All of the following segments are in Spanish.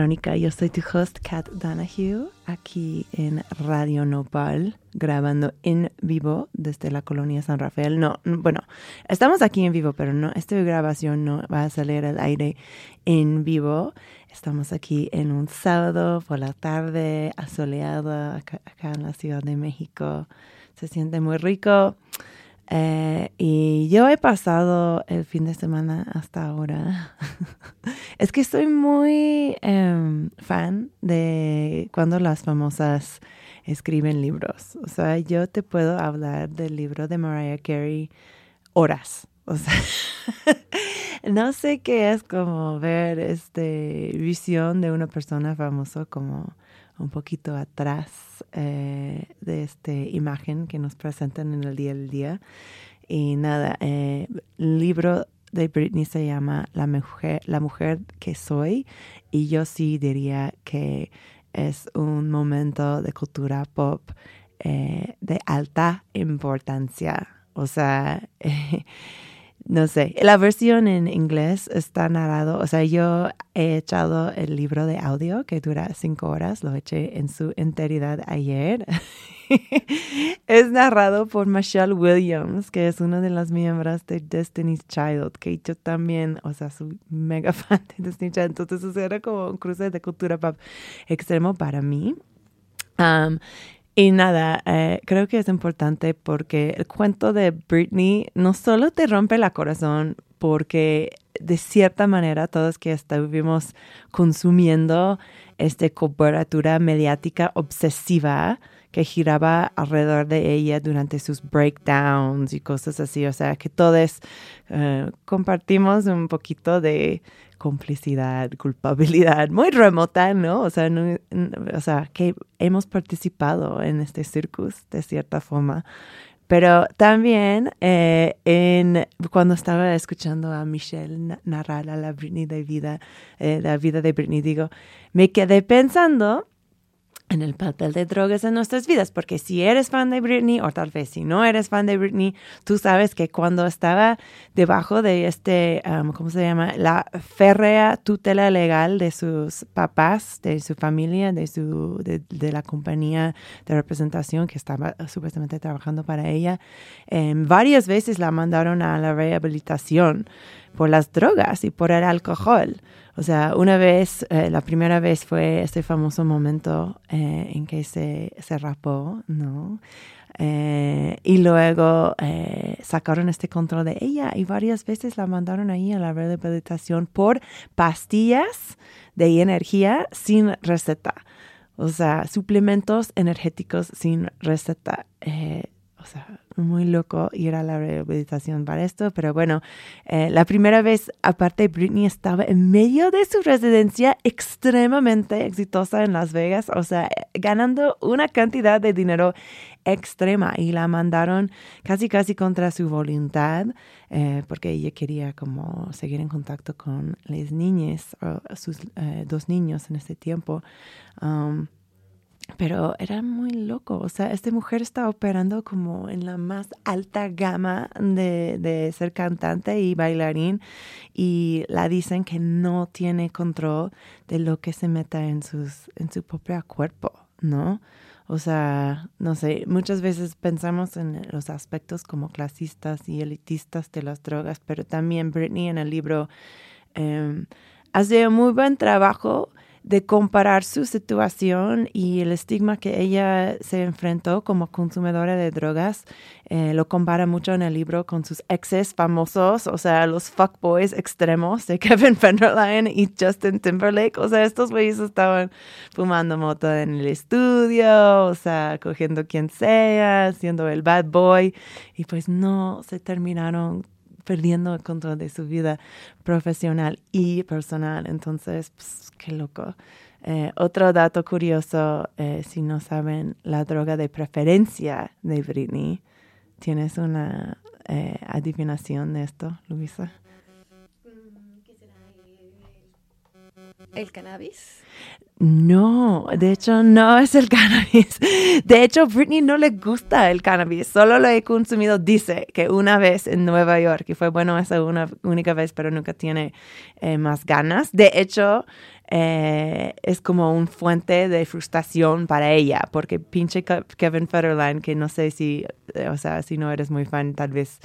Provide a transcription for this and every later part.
Crónica. Yo soy tu host, Kat Donahue, aquí en Radio Nopal, grabando en vivo desde la colonia San Rafael. No, bueno, estamos aquí en vivo, pero no, esta grabación no va a salir al aire en vivo. Estamos aquí en un sábado por la tarde, asoleado acá en la Ciudad de México. Se siente muy rico. Eh, y yo he pasado el fin de semana hasta ahora. es que estoy muy em, fan de cuando las famosas escriben libros. O sea, yo te puedo hablar del libro de Mariah Carey horas. O sea, no sé qué es como ver este visión de una persona famosa como un poquito atrás eh, de esta imagen que nos presentan en el día al día. Y nada, eh, el libro de Britney se llama La mujer, La mujer que soy y yo sí diría que es un momento de cultura pop eh, de alta importancia. O sea, no sé, la versión en inglés está narrado, o sea, yo he echado el libro de audio que dura cinco horas, lo eché en su enteridad ayer. es narrado por Michelle Williams, que es una de las miembros de Destiny's Child, que yo también, o sea, soy mega fan de Destiny's Child, entonces eso era como un cruce de cultura pop extremo para mí. Um, y nada, eh, creo que es importante porque el cuento de Britney no solo te rompe el corazón porque de cierta manera todos que estuvimos consumiendo esta cobertura mediática obsesiva que giraba alrededor de ella durante sus breakdowns y cosas así, o sea que todos eh, compartimos un poquito de complicidad, culpabilidad muy remota, ¿no? O sea, no, o sea, que hemos participado en este circus de cierta forma. Pero también eh, en, cuando estaba escuchando a Michelle narrar a la Britney de vida, eh, la vida de Britney, digo, me quedé pensando en el papel de drogas en nuestras vidas, porque si eres fan de Britney o tal vez si no eres fan de Britney, tú sabes que cuando estaba debajo de este, um, ¿cómo se llama? La férrea tutela legal de sus papás, de su familia, de, su, de, la compañía de representación que estaba supuestamente trabajando para ella, eh, varias veces la mandaron a la rehabilitación por las drogas y por el alcohol. O sea, una vez, eh, la primera vez fue este famoso momento eh, en que se, se rapó, ¿no? Eh, y luego eh, sacaron este control de ella y varias veces la mandaron ahí a la rehabilitación por pastillas de energía sin receta. O sea, suplementos energéticos sin receta. O sea, muy loco ir a la rehabilitación para esto, pero bueno, eh, la primera vez, aparte, Britney estaba en medio de su residencia extremadamente exitosa en Las Vegas, o sea, ganando una cantidad de dinero extrema y la mandaron casi casi contra su voluntad eh, porque ella quería como seguir en contacto con las niñas, sus eh, dos niños en ese tiempo. Um, pero era muy loco, o sea, esta mujer está operando como en la más alta gama de, de, ser cantante y bailarín y la dicen que no tiene control de lo que se meta en, sus, en su propio cuerpo, ¿no? O sea, no sé, muchas veces pensamos en los aspectos como clasistas y elitistas de las drogas, pero también Britney en el libro eh, hace muy buen trabajo de comparar su situación y el estigma que ella se enfrentó como consumidora de drogas. Eh, lo compara mucho en el libro con sus exes famosos, o sea, los fuckboys extremos de Kevin Federline y Justin Timberlake. O sea, estos güeyes estaban fumando moto en el estudio, o sea, cogiendo quien sea, siendo el bad boy, y pues no se terminaron perdiendo el control de su vida profesional y personal. Entonces, pues, qué loco. Eh, otro dato curioso, eh, si no saben, la droga de preferencia de Britney. ¿Tienes una eh, adivinación de esto, Luisa? ¿El cannabis? No, de hecho no es el cannabis. De hecho, Britney no le gusta el cannabis, solo lo he consumido, dice, que una vez en Nueva York, y fue bueno esa una única vez, pero nunca tiene eh, más ganas. De hecho, eh, es como un fuente de frustración para ella, porque pinche Kevin Federline, que no sé si, eh, o sea, si no eres muy fan, tal vez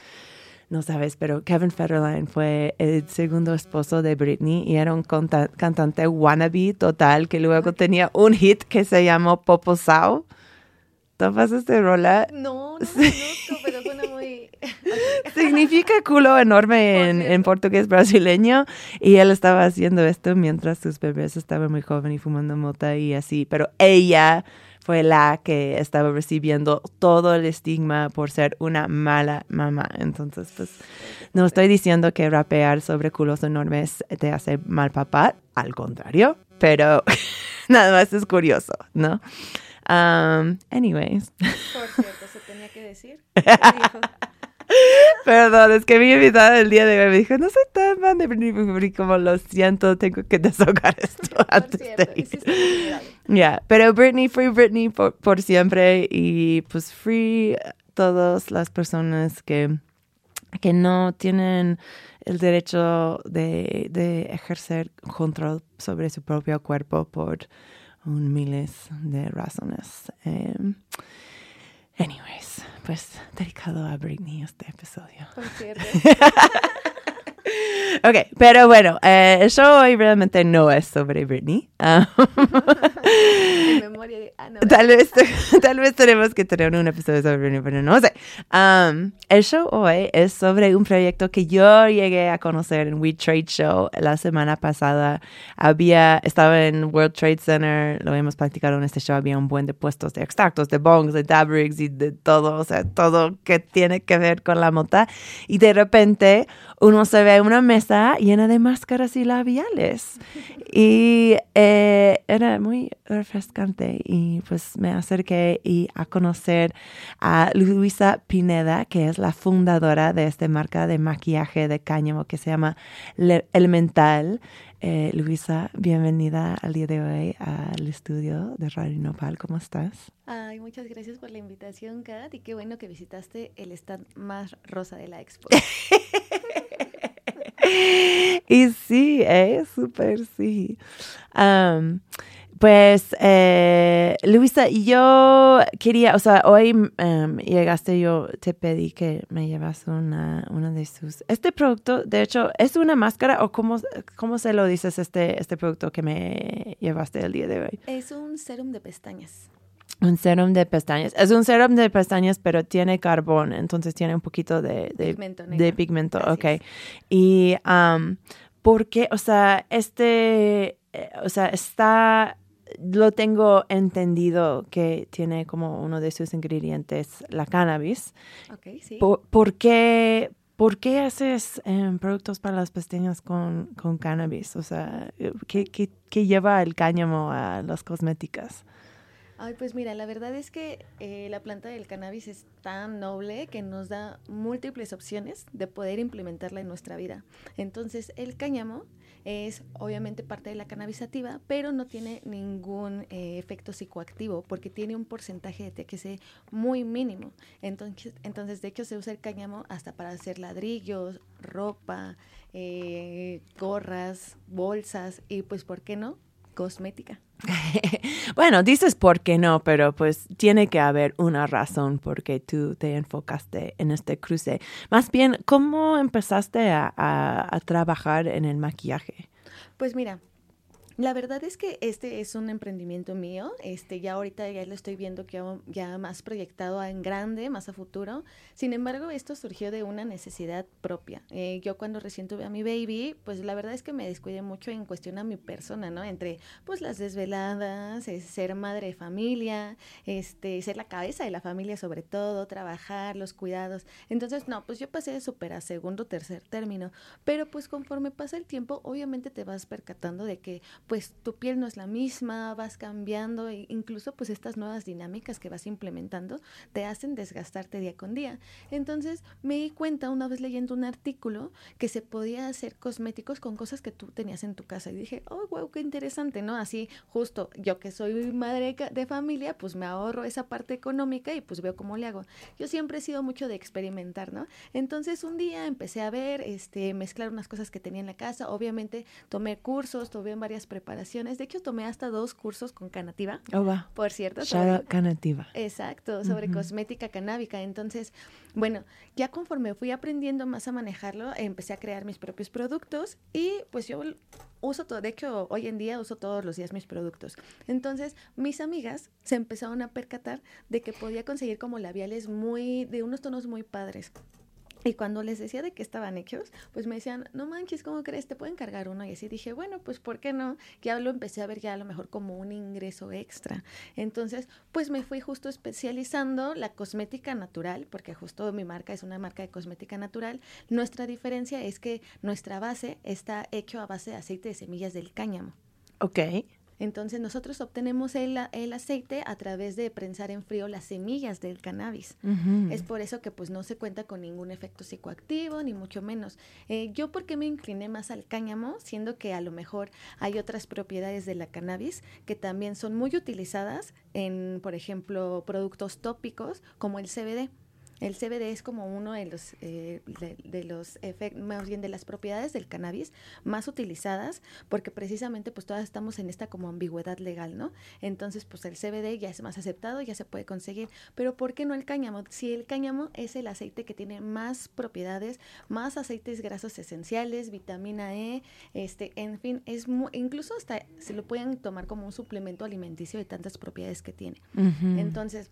no sabes, pero Kevin Federline fue el segundo esposo de Britney y era un cantante wannabe total que luego tenía un hit que se llamó Popo Sao. ¿Tomas este rola? No, no conozco, pero suena muy... Significa culo enorme en, en, portugués brasileño. Y él estaba haciendo esto mientras sus bebés estaban muy jóvenes y fumando mota y así, pero ella fue la que estaba recibiendo todo el estigma por ser una mala mamá. Entonces, pues, no estoy diciendo que rapear sobre culos enormes te hace mal papá, al contrario, pero nada más es curioso, ¿no? Um, anyways. Por cierto, se tenía que decir. Perdón, es que mi invitada el día de hoy me dijo, no soy tan fan de Britney, como lo siento, tengo que desahogar esto antes de ir. Ya, pero Britney, free Britney por, por, siempre y pues free todas las personas que, que no tienen el derecho de, de ejercer control sobre su propio cuerpo por un miles de razones. Um, anyways, pues dedicado a Britney este episodio. Por cierto. ok, pero bueno, eh, el show hoy realmente no es sobre Britney. Um, memoria de, ah, no, tal, vez, tal vez tenemos que tener un episodio sobre Britney, pero no sé. Um, el show hoy es sobre un proyecto que yo llegué a conocer en We Trade Show la semana pasada. Había, estaba en World Trade Center, lo hemos practicado en este show, había un buen de puestos de extractos, de bongs, de dabrigs y de todo, o sea, todo que tiene que ver con la mota. Y de repente uno se ve una mesa llena de máscaras y labiales. Y eh, era muy refrescante y pues me acerqué y a conocer a Luisa Pineda, que es la fundadora de esta marca de maquillaje de cáñamo que se llama Elemental. Eh, Luisa, bienvenida al día de hoy al estudio de Radio Nopal. ¿Cómo estás? Ay, muchas gracias por la invitación, Kat, y qué bueno que visitaste el stand más rosa de la expo. y sí, es súper sí. Pues, eh, Luisa, yo quería, o sea, hoy um, llegaste, yo te pedí que me llevas una, una de sus, este producto, de hecho, ¿es una máscara o cómo, cómo se lo dices este, este producto que me llevaste el día de hoy? Es un serum de pestañas. Un serum de pestañas. Es un serum de pestañas, pero tiene carbón, entonces tiene un poquito de, de Pigmento De ok. es. Y, um, ¿por qué? O sea, este, eh, o sea, está lo tengo entendido que tiene como uno de sus ingredientes la cannabis. Ok, sí. ¿Por, qué, por qué haces em, productos para las pestañas con, con cannabis? O sea, ¿qué, qué, qué lleva el cáñamo a las cosméticas? Ay, pues mira, la verdad es que eh, la planta del cannabis es tan noble que nos da múltiples opciones de poder implementarla en nuestra vida. Entonces, el cáñamo es obviamente parte de la cannabisativa, pero no tiene ningún eh, efecto psicoactivo porque tiene un porcentaje de THC muy mínimo. Entonces, entonces, de hecho, se usa el cáñamo hasta para hacer ladrillos, ropa, eh, gorras, bolsas y pues, ¿por qué no? Cosmética. bueno, dices por qué no, pero pues tiene que haber una razón por qué tú te enfocaste en este cruce. Más bien, ¿cómo empezaste a, a trabajar en el maquillaje? Pues mira, la verdad es que este es un emprendimiento mío. Este, ya ahorita ya lo estoy viendo que ya más proyectado en grande, más a futuro. Sin embargo, esto surgió de una necesidad propia. Eh, yo cuando recién tuve a mi baby, pues la verdad es que me descuidé mucho en cuestión a mi persona, ¿no? Entre pues las desveladas, ser madre de familia, este, ser la cabeza de la familia sobre todo, trabajar, los cuidados. Entonces, no, pues yo pasé de súper a segundo, tercer término. Pero pues conforme pasa el tiempo, obviamente te vas percatando de que pues tu piel no es la misma, vas cambiando e incluso pues estas nuevas dinámicas que vas implementando te hacen desgastarte día con día. Entonces me di cuenta una vez leyendo un artículo que se podía hacer cosméticos con cosas que tú tenías en tu casa y dije, oh, wow, qué interesante, ¿no? Así justo yo que soy madre de familia, pues me ahorro esa parte económica y pues veo cómo le hago. Yo siempre he sido mucho de experimentar, ¿no? Entonces un día empecé a ver, este, mezclar unas cosas que tenía en la casa, obviamente tomé cursos, tomé varias preparaciones. De hecho, tomé hasta dos cursos con Canativa. Oh, va. Por cierto. Canativa. Exacto, sobre cosmética canábica. Entonces, bueno, ya conforme fui aprendiendo más a manejarlo, empecé a crear mis propios productos y pues yo uso todo, de hecho, hoy en día uso todos los días mis productos. Entonces, mis amigas se empezaron a percatar de que podía conseguir como labiales muy, de unos tonos muy padres. Y cuando les decía de que estaban hechos, pues me decían, no manches, ¿cómo crees? Te pueden cargar uno. Y así dije, bueno, pues ¿por qué no? Ya lo empecé a ver ya a lo mejor como un ingreso extra. Entonces, pues me fui justo especializando la cosmética natural, porque justo mi marca es una marca de cosmética natural. Nuestra diferencia es que nuestra base está hecho a base de aceite de semillas del cáñamo. Ok. Entonces nosotros obtenemos el, el, aceite a través de prensar en frío las semillas del cannabis. Es por eso que pues no se cuenta con ningún efecto psicoactivo, ni mucho menos. Eh, yo porque me incliné más al cáñamo, siendo que a lo mejor hay otras propiedades de la cannabis que también son muy utilizadas en, por ejemplo, productos tópicos como el CBD. El CBD es como uno de los, eh, de, los efectos, más bien de las propiedades del cannabis más utilizadas, porque precisamente pues todas estamos en esta como ambigüedad legal, ¿no? Entonces pues el CBD ya es más aceptado, ya se puede conseguir, pero ¿por qué no el cáñamo? Si el cáñamo es el aceite que tiene más propiedades, más aceites grasos esenciales, vitamina E, este, en fin, es incluso hasta se lo pueden tomar como un suplemento alimenticio de tantas propiedades que tiene. Entonces,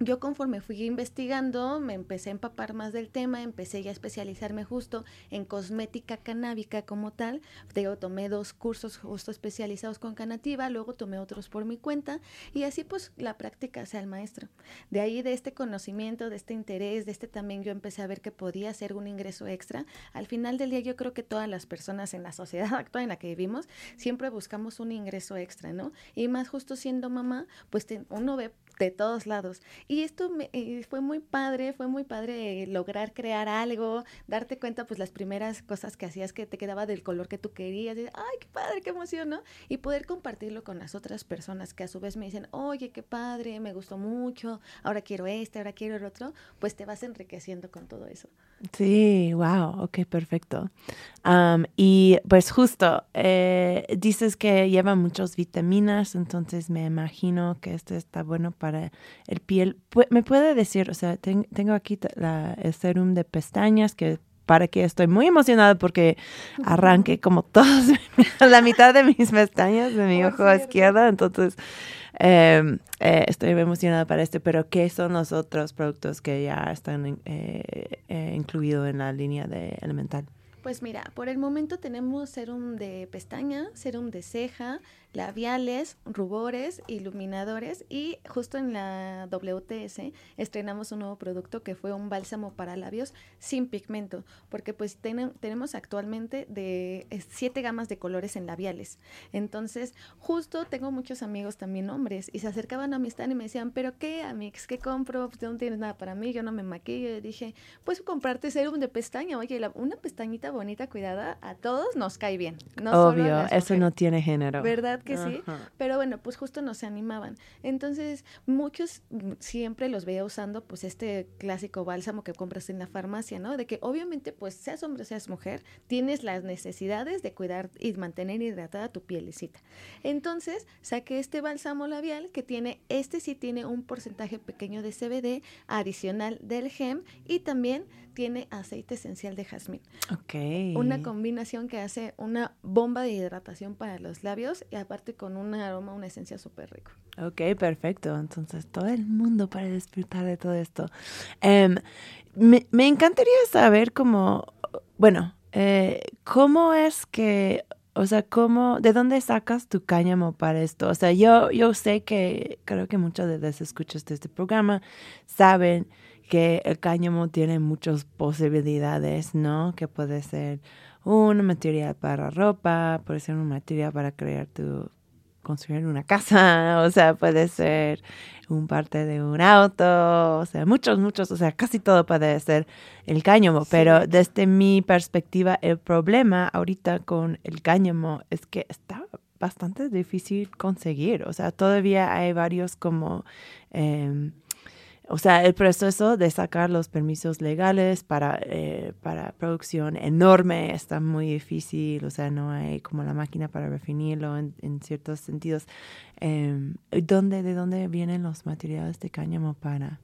yo conforme fui investigando, me empecé a empapar más del tema, empecé ya a especializarme justo en cosmética canábica como tal. Yo tomé dos cursos justo especializados con canativa, luego tomé otros por mi cuenta y así pues la práctica sea el maestro. De ahí de este conocimiento, de este interés, de este también yo empecé a ver que podía ser un ingreso extra. Al final del día yo creo que todas las personas en la sociedad actual en la que vivimos siempre buscamos un ingreso extra, ¿no? Y más justo siendo mamá, pues uno ve de todos lados. Y esto eh, fue muy padre, fue muy padre lograr crear algo, darte cuenta pues las primeras cosas que hacías que te quedaba del color que tú querías, y, ay, qué padre, qué emoción. Y poder compartirlo con las otras personas que a su vez me dicen, oye, qué padre, me gustó mucho, ahora quiero este, ahora quiero el otro, pues te vas enriqueciendo con todo eso. Sí, wow, ok, perfecto. y pues justo, eh, dices que lleva muchas vitaminas, entonces me imagino que esto está bueno para el piel. ¿Me puede decir, o sea, tengo aquí la, el serum de pestañas que para que estoy muy emocionada porque arranque como todos, la mitad de mis pestañas de mi ojo izquierdo, entonces Em, eh, estoy emocionada para esto, pero ¿qué son los otros productos que ya están eh, eh, incluidos en la línea de Elemental? Pues mira, por el momento tenemos serum de pestaña, serum de ceja, labiales, rubores, iluminadores y justo en la WTS estrenamos un nuevo producto que fue un bálsamo para labios sin pigmento, porque pues tenemos actualmente de siete gamas de colores en labiales. Entonces, justo tengo muchos amigos también hombres y se acercaban a mi stand y me decían, pero ¿qué, Amix? ¿Qué compro? Pues no tienes nada para mí, yo no me maquillo. Y dije, pues comprarte serum de pestaña. Oye, una pestañita bonita, cuidada, a todos nos cae bien. Obvio, eso no tiene género. ¿Verdad que sí? Pero bueno, pues justo no se animaban. Entonces, muchos mm, siempre los veía usando pues este clásico bálsamo que compras en la farmacia, ¿no? De que obviamente pues seas hombre o seas mujer, tienes las necesidades de cuidar y mantener hidratada tu pielecita. Entonces, saqué este bálsamo labial que tiene, este sí tiene un porcentaje pequeño de CBD adicional del gem y también tiene aceite esencial de jazmín. Ok. Una combinación que hace una bomba de hidratación para los labios y aparte con un aroma, una esencia súper rico. Ok, perfecto. Entonces todo el mundo para disfrutar de todo esto. Em, me, encantaría saber cómo, bueno, eh, cómo es que o sea, ¿cómo, de dónde sacas tu cáñamo para esto? O sea, yo, yo sé que creo que muchos de los escuchas de este programa saben que el cáñamo tiene muchas posibilidades, ¿no? Que puede ser un material para ropa, puede ser un material para crear tu construir una casa, o sea, puede ser un parte de un auto, o sea, muchos, muchos, o sea, casi todo puede ser el cáñamo, pero desde mi perspectiva, el problema ahorita con el cáñamo es que está bastante difícil conseguir, o sea, todavía hay varios como... Eh, o sea, el proceso de sacar los permisos legales para, eh, para producción enorme está muy difícil, o sea, no hay como la máquina para definirlo en, ciertos sentidos. Eh, ¿dónde, ¿De dónde vienen los materiales de cáñamo para,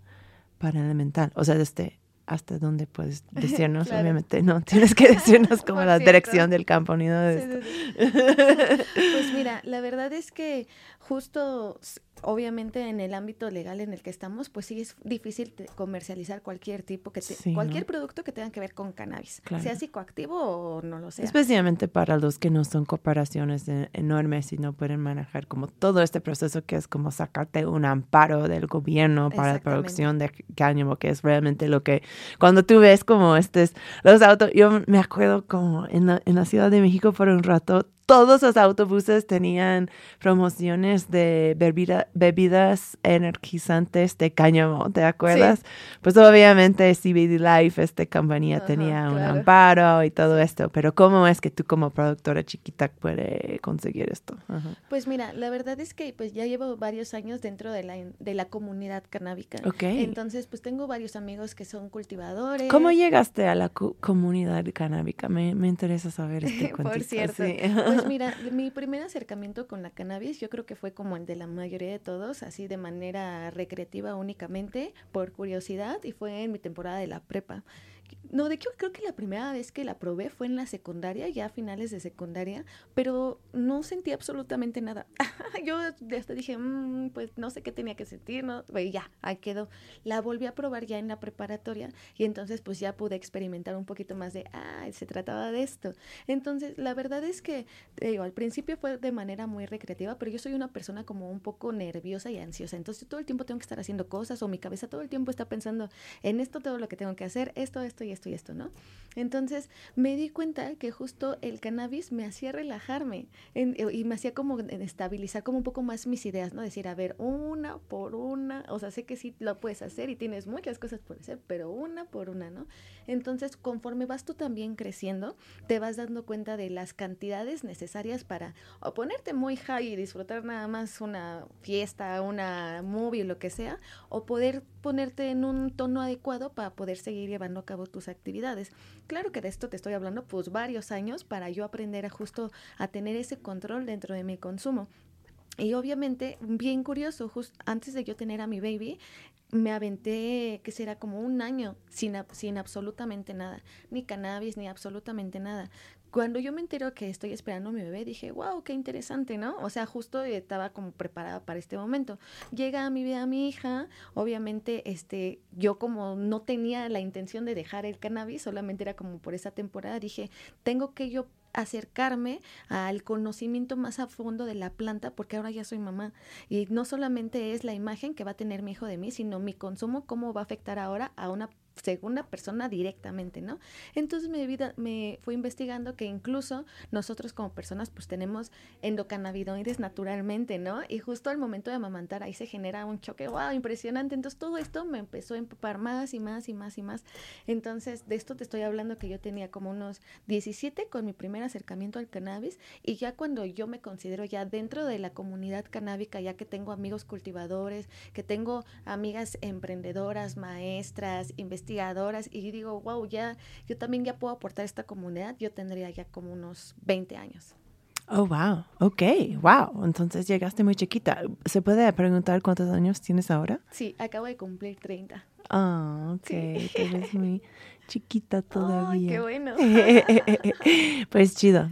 para elemental? O sea, desde hasta dónde puedes decirnos, obviamente no tienes que decirnos como la dirección del campo ni nada de esto. Pues mira, la verdad es que justo obviamente en el ámbito legal en el que estamos, pues sí es difícil comercializar cualquier tipo que cualquier producto que tenga que ver con cannabis, sea psicoactivo o no lo sea. Especialmente para los que no son cooperaciones e-, enormes y no pueden manejar como todo este proceso que es como sacarte un amparo del gobierno para la producción de cáñamo, que es realmente lo que cuando tú ves como estos los autos, yo me acuerdo como en la, en la Ciudad de México por un rato todos los autobuses tenían promociones de bebidas energizantes de cáñamo, ¿te acuerdas? Pues obviamente CBD Life, esta compañía tenía un amparo y todo esto, pero ¿cómo es que tú como productora chiquita puedes conseguir esto? Pues mira, la verdad es que pues ya llevo varios años dentro de la, de la comunidad canábica. Ok. Entonces pues tengo varios amigos que son cultivadores. ¿Cómo llegaste a la comunidad canábica? Me, me, interesa saber este. Por cierto. Pues mira, mi primer acercamiento con la cannabis yo creo que fue como el de la mayoría de todos, así de manera recreativa únicamente, por curiosidad, y fue en mi temporada de la prepa. No, de hecho creo que la primera vez que la probé fue en la secundaria, ya a finales de secundaria, pero no sentí absolutamente nada. Yo hasta dije, mm, pues no sé qué tenía que sentir, ¿no? Y ya, ahí quedó. La volví a probar ya en la preparatoria y entonces pues ya pude experimentar un poquito más de, ah, se trataba de esto. Entonces, la verdad es que, digo, al principio fue de manera muy recreativa, pero yo soy una persona como un poco nerviosa y ansiosa, entonces todo el tiempo tengo que estar haciendo cosas o mi cabeza todo el tiempo está pensando en esto, todo lo que tengo que hacer, esto, esto y esto esto y esto, ¿no? Entonces me di cuenta que justo el cannabis me hacía relajarme y me hacía como estabilizar como un poco más mis ideas, ¿no? Decir, a ver, una por una, o sea, sé que sí lo puedes hacer y tienes muchas cosas por hacer, pero una por una, ¿no? Entonces, conforme vas tú también creciendo, te vas dando cuenta de las cantidades necesarias para o ponerte muy high y disfrutar nada más una fiesta, una movie, lo que sea, o poder ponerte en un tono adecuado para poder seguir llevando a cabo tus actividades. Claro que de esto te estoy hablando pues varios años para yo aprender a justo a tener ese control dentro de mi consumo. Y obviamente, bien curioso, justo antes de yo tener a mi baby, me aventé, que será como un año sin, sin absolutamente nada, ni cannabis, ni absolutamente nada. cuando yo me entero que estoy esperando a mi bebé, dije, wow, qué interesante, ¿no? O sea, justo estaba como preparada para este momento. Llega a mi vida mi hija, obviamente, este, yo como no tenía la intención de dejar el cannabis, solamente era como por esa temporada, dije, tengo que yo acercarme al conocimiento más a fondo de la planta porque ahora ya soy mamá y no solamente es la imagen que va a tener mi hijo de mí, sino mi consumo, cómo va a afectar ahora a una segunda persona directamente, ¿no? Entonces me, vida, me fui investigando que incluso nosotros como personas pues tenemos endocannabinoides naturalmente, ¿no? Y justo al momento de amamantar ahí se genera un choque, wow, impresionante. Entonces todo esto me empezó a empapar más y más y más y más. Entonces de esto te estoy hablando que yo tenía como unos 17 con mi primer acercamiento al cannabis y ya cuando yo me considero ya dentro de la comunidad canábica, ya que tengo amigos cultivadores, que tengo amigas emprendedoras, maestras, investigadoras, investigadoras y digo, wow, ya, yo también ya puedo aportar a esta comunidad, yo tendría ya como unos 20 años. Oh, wow. Ok, wow. Entonces llegaste muy chiquita. ¿Se puede preguntar cuántos años tienes ahora? Sí, acabo de cumplir 30. Ah, ok. Sí. muy chiquita todavía. Ay, qué bueno. pues chido.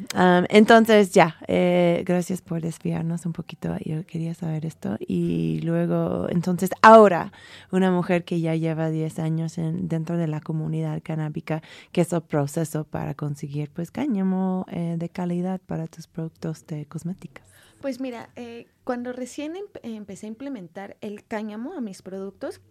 entonces, ya, eh, gracias por desviarnos un poquito. Yo quería saber esto. Y luego, entonces, ahora, una mujer que ya lleva 10 años en, dentro de la comunidad canábica, ¿qué es el proceso para conseguir, pues, cáñamo eh, de calidad para tus productos de cosmética? Pues mira, eh, cuando recién empecé a implementar el cáñamo a mis productos,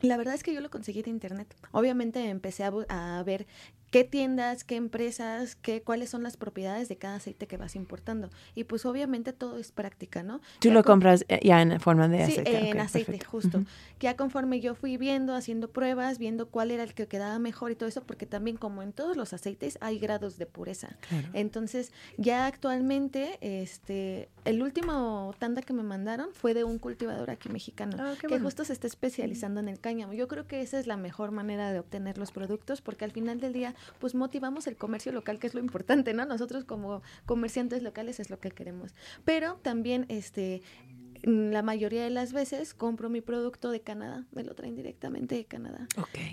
la verdad es que yo lo conseguí de internet. Obviamente empecé a, ver qué tiendas, qué empresas, qué, cuáles son las propiedades de cada aceite que vas importando. Y pues obviamente todo es práctica, ¿no? Tú lo compras eh, ya en forma de aceite. Sí, en aceite, justo. Ya conforme yo fui viendo, haciendo pruebas, viendo cuál era el que quedaba mejor y todo eso, porque también como en todos los aceites hay grados de pureza. Entonces, ya actualmente, este, el último tanda que me mandaron fue de un cultivador aquí mexicano, ah, que justo se está especializando en el cáñamo. Yo creo que esa es la mejor manera de obtener los productos, porque al final del día pues motivamos el comercio local, que es lo importante, ¿no? Nosotros como comerciantes locales es lo que queremos. Pero también, este, la mayoría de las veces compro mi producto de Canadá, me lo traen directamente de Canadá.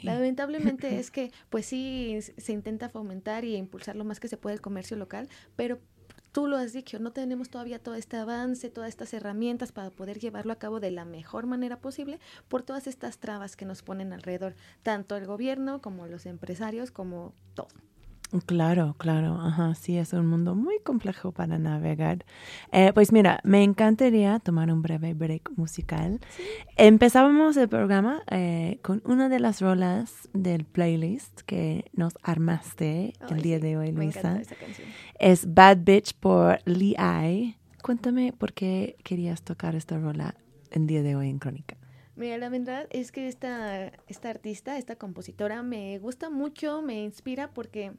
Lamentablemente es que, pues sí, se intenta fomentar y impulsar lo más que se puede el comercio local, pero tú lo has dicho, no tenemos todavía todo este avance, todas estas herramientas para poder llevarlo a cabo de la mejor manera posible por todas estas trabas que nos ponen alrededor, tanto el gobierno como los empresarios, como todo. Claro, claro, ajá, sí, es un mundo muy complejo para navegar. Eh, pues mira, me encantaría tomar un breve break musical. Empezábamos el programa eh, con una de las rolas del playlist que nos armaste el día de hoy, Luisa. Es Bad Bitch por Lee I. Cuéntame por qué querías tocar esta rola el día de hoy en Crónica. Mira, la verdad es que esta, esta artista, esta compositora, me gusta mucho, me inspira porque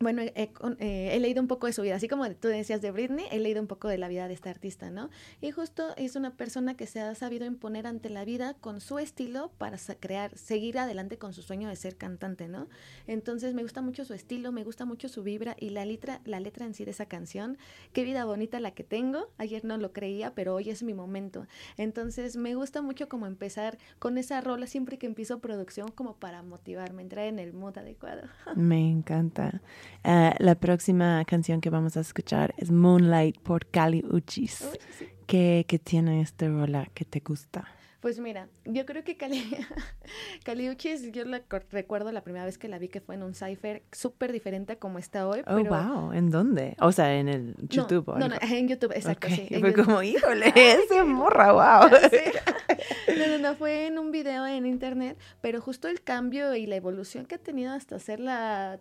bueno, he, eh, he, leído un poco de su vida, así como tú decías de Britney, he leído un poco de la vida de esta artista, ¿no? Y justo es una persona que se ha sabido imponer ante la vida con su estilo para crear, seguir adelante con su sueño de ser cantante, ¿no? Entonces me gusta mucho su estilo, me gusta mucho su vibra y la letra, la letra en sí de esa canción, qué vida bonita la que tengo, ayer no lo creía, pero hoy es mi momento. Entonces me gusta mucho como empezar con esa rola siempre que empiezo producción como para motivarme, entrar en el mood adecuado. Me encanta. Uh, la próxima canción que vamos a escuchar es Moonlight por Cali Uchis. ¿Qué, ¿Qué, tiene esta rola que te gusta? Pues mira, yo creo que Cali, Uchis, yo la recuerdo la primera vez que la vi que fue en un cipher súper diferente a como está hoy. Oh, wow, ¿en dónde? O sea, en el YouTube. No, no, en YouTube, exacto. Sí, fue como, híjole, ese morra, wow. No, no, no, fue en un video en internet, pero justo el cambio y la evolución que ha tenido hasta hacerla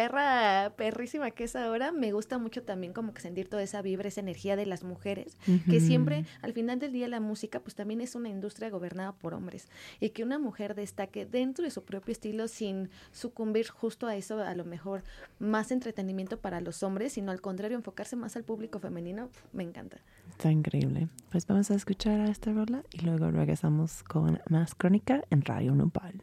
perra, perrísima que es ahora, me gusta mucho también como que sentir toda esa vibra, esa energía de las mujeres, que siempre, al final del día, la música, pues también es una industria gobernada por hombres. Y que una mujer destaque dentro de su propio estilo sin sucumbir justo a eso, a lo mejor más entretenimiento para los hombres, sino al contrario, enfocarse más al público femenino, me encanta. Está increíble. Pues vamos a escuchar a esta rola y luego regresamos con más crónica en Radio Nopal.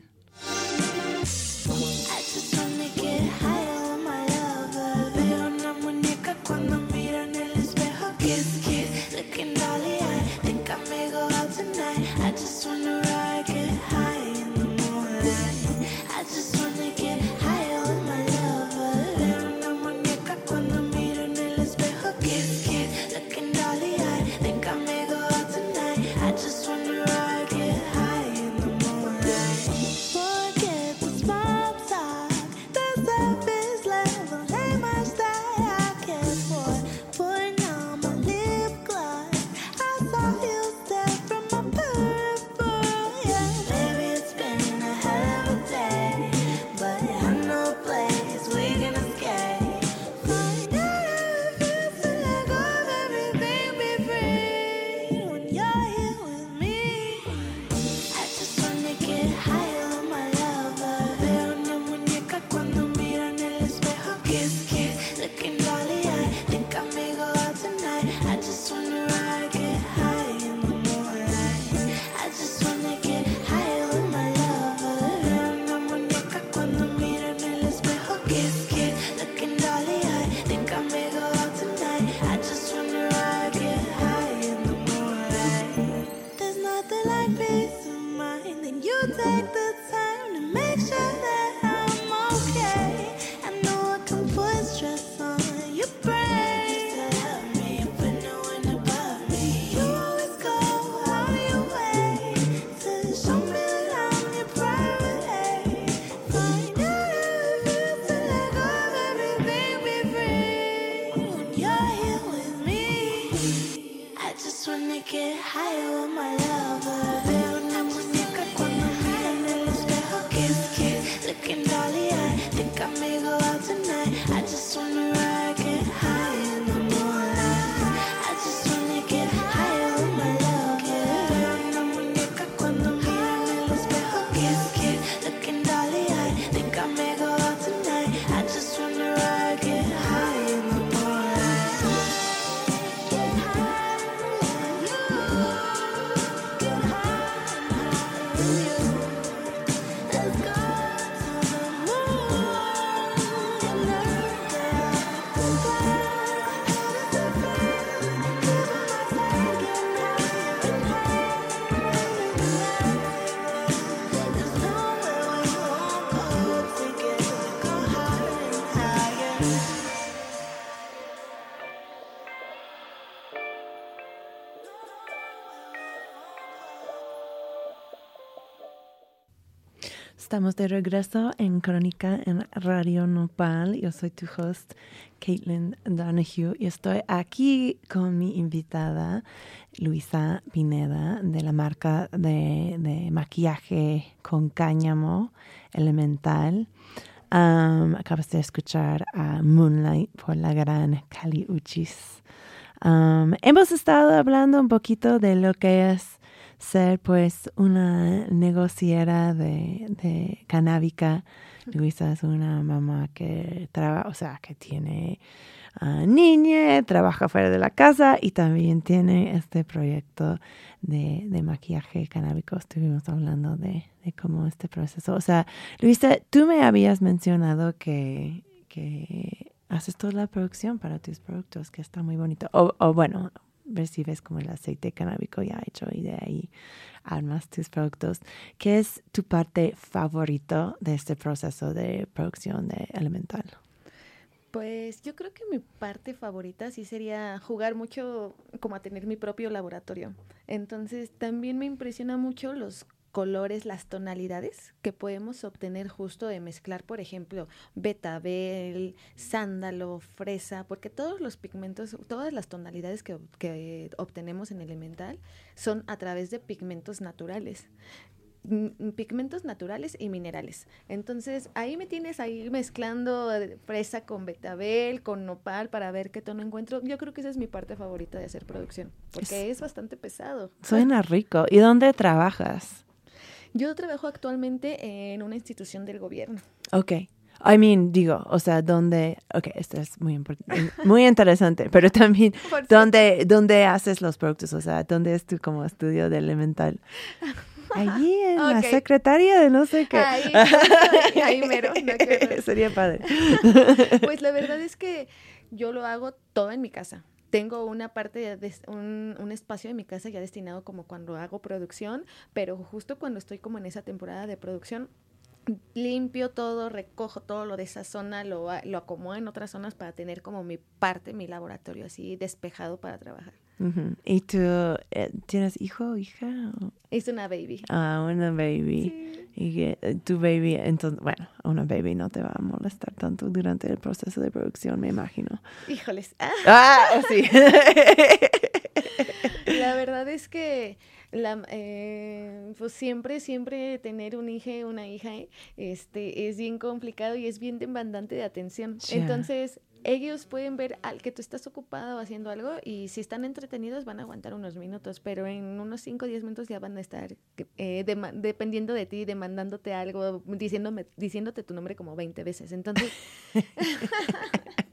Estamos de regreso en Crónica en Radio Nopal. Yo soy tu host, Caitlin Donahue, y estoy aquí con mi invitada, Luisa Pineda, de la marca de, maquillaje con cáñamo elemental. acabas de escuchar a Moonlight por la gran Kali Uchis. hemos estado hablando un poquito de lo que es ser pues una negociera de, de canábica. Luisa es una mamá que trabaja, o sea, que tiene uh, niña, trabaja fuera de la casa y también tiene este proyecto de, de maquillaje canábico. Estuvimos hablando de, de, cómo este proceso. O sea, Luisa, tú me habías mencionado que, que haces toda la producción para tus productos, que está muy bonito. O, o bueno, recibes como el aceite canábico ya hecho y de ahí armas tus productos. ¿Qué es tu parte favorito de este proceso de producción de elemental? Pues yo creo que mi parte favorita sí sería jugar mucho como a tener mi propio laboratorio. Entonces también me impresiona mucho los colores, las tonalidades que podemos obtener justo de mezclar, por ejemplo, betabel, sándalo, fresa, porque todos los pigmentos, todas las tonalidades que, que obtenemos en elemental son a través de pigmentos naturales pigmentos naturales y minerales. Entonces, ahí me tienes ahí mezclando fresa con betabel, con nopal para ver qué tono encuentro. Yo creo que esa es mi parte favorita de hacer producción, porque es, es bastante pesado. Suena rico. ¿Y dónde trabajas? Yo trabajo actualmente en una institución del gobierno. Ok. I mean, digo, o sea, ¿dónde? ok, esto es muy importante, muy interesante, pero también, ¿dónde, ¿dónde haces los productos? O sea, ¿dónde es tu como estudio de elemental? Allí en la secretaria de no sé qué. Ahí, ahí mero. Sería padre. Pues la verdad es que yo lo hago todo en mi casa tengo una parte, de, un, un, espacio en mi casa ya destinado como cuando hago producción, pero justo cuando estoy como en esa temporada de producción, limpio todo, recojo todo lo de esa zona, lo, lo acomodo en otras zonas para tener como mi parte, mi laboratorio así despejado para trabajar. ¿Y tú eh, tienes hijo o hija? Es una baby. Ah, una baby. Y eh, tu baby, entonces, bueno, una baby no te va a molestar tanto durante el proceso de producción, me imagino. Híjoles. Ah, sí. La verdad es que la, eh, pues siempre, siempre tener un hijo, una hija, este, es bien complicado y es bien demandante de atención. Entonces, ellos pueden ver al que tú estás ocupado haciendo algo y si están entretenidos van a aguantar unos minutos, pero en unos 5 o 10 minutos ya van a estar eh, dependiendo de ti, demandándote algo, diciéndome, diciéndote tu nombre como 20 veces. Entonces...